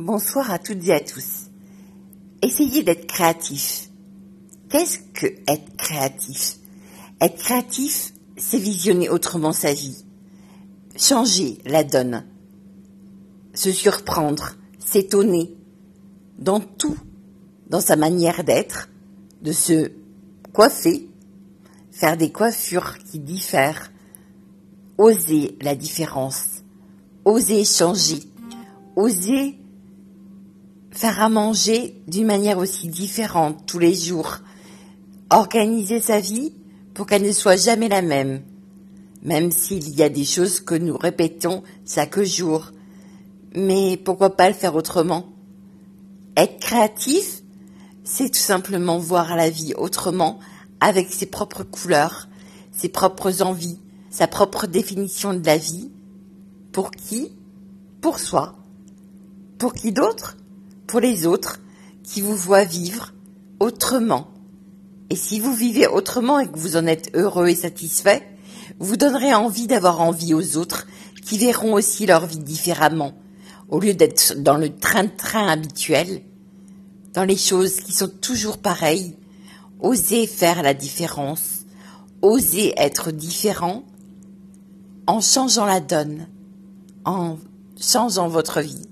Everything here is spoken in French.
Bonsoir à toutes et à tous. Essayez d'être créatif. Qu'est-ce que être créatif? Être créatif, c'est visionner autrement sa vie. Changer la donne. Se surprendre, s'étonner. Dans tout. Dans sa manière d'être, de se coiffer, faire des coiffures qui diffèrent, oser la différence, oser changer, oser faire à manger d'une manière aussi différente tous les jours, organiser sa vie pour qu'elle ne soit jamais la même, même s'il y a des choses que nous répétons chaque jour. Mais pourquoi pas le faire autrement? Être créatif, c'est tout simplement voir la vie autrement, avec ses propres couleurs, ses propres envies, sa propre définition de la vie. Pour qui? Pour soi. Pour qui d'autre? Pour les autres qui vous voient vivre autrement. Et si vous vivez autrement et que vous en êtes heureux et satisfait, vous donnerez envie d'avoir envie aux autres qui verront aussi leur vie différemment, au lieu d'être dans le train-train habituel, dans les choses qui sont toujours pareilles, osez faire la différence, osez être différent en changeant la donne, en changeant votre vie.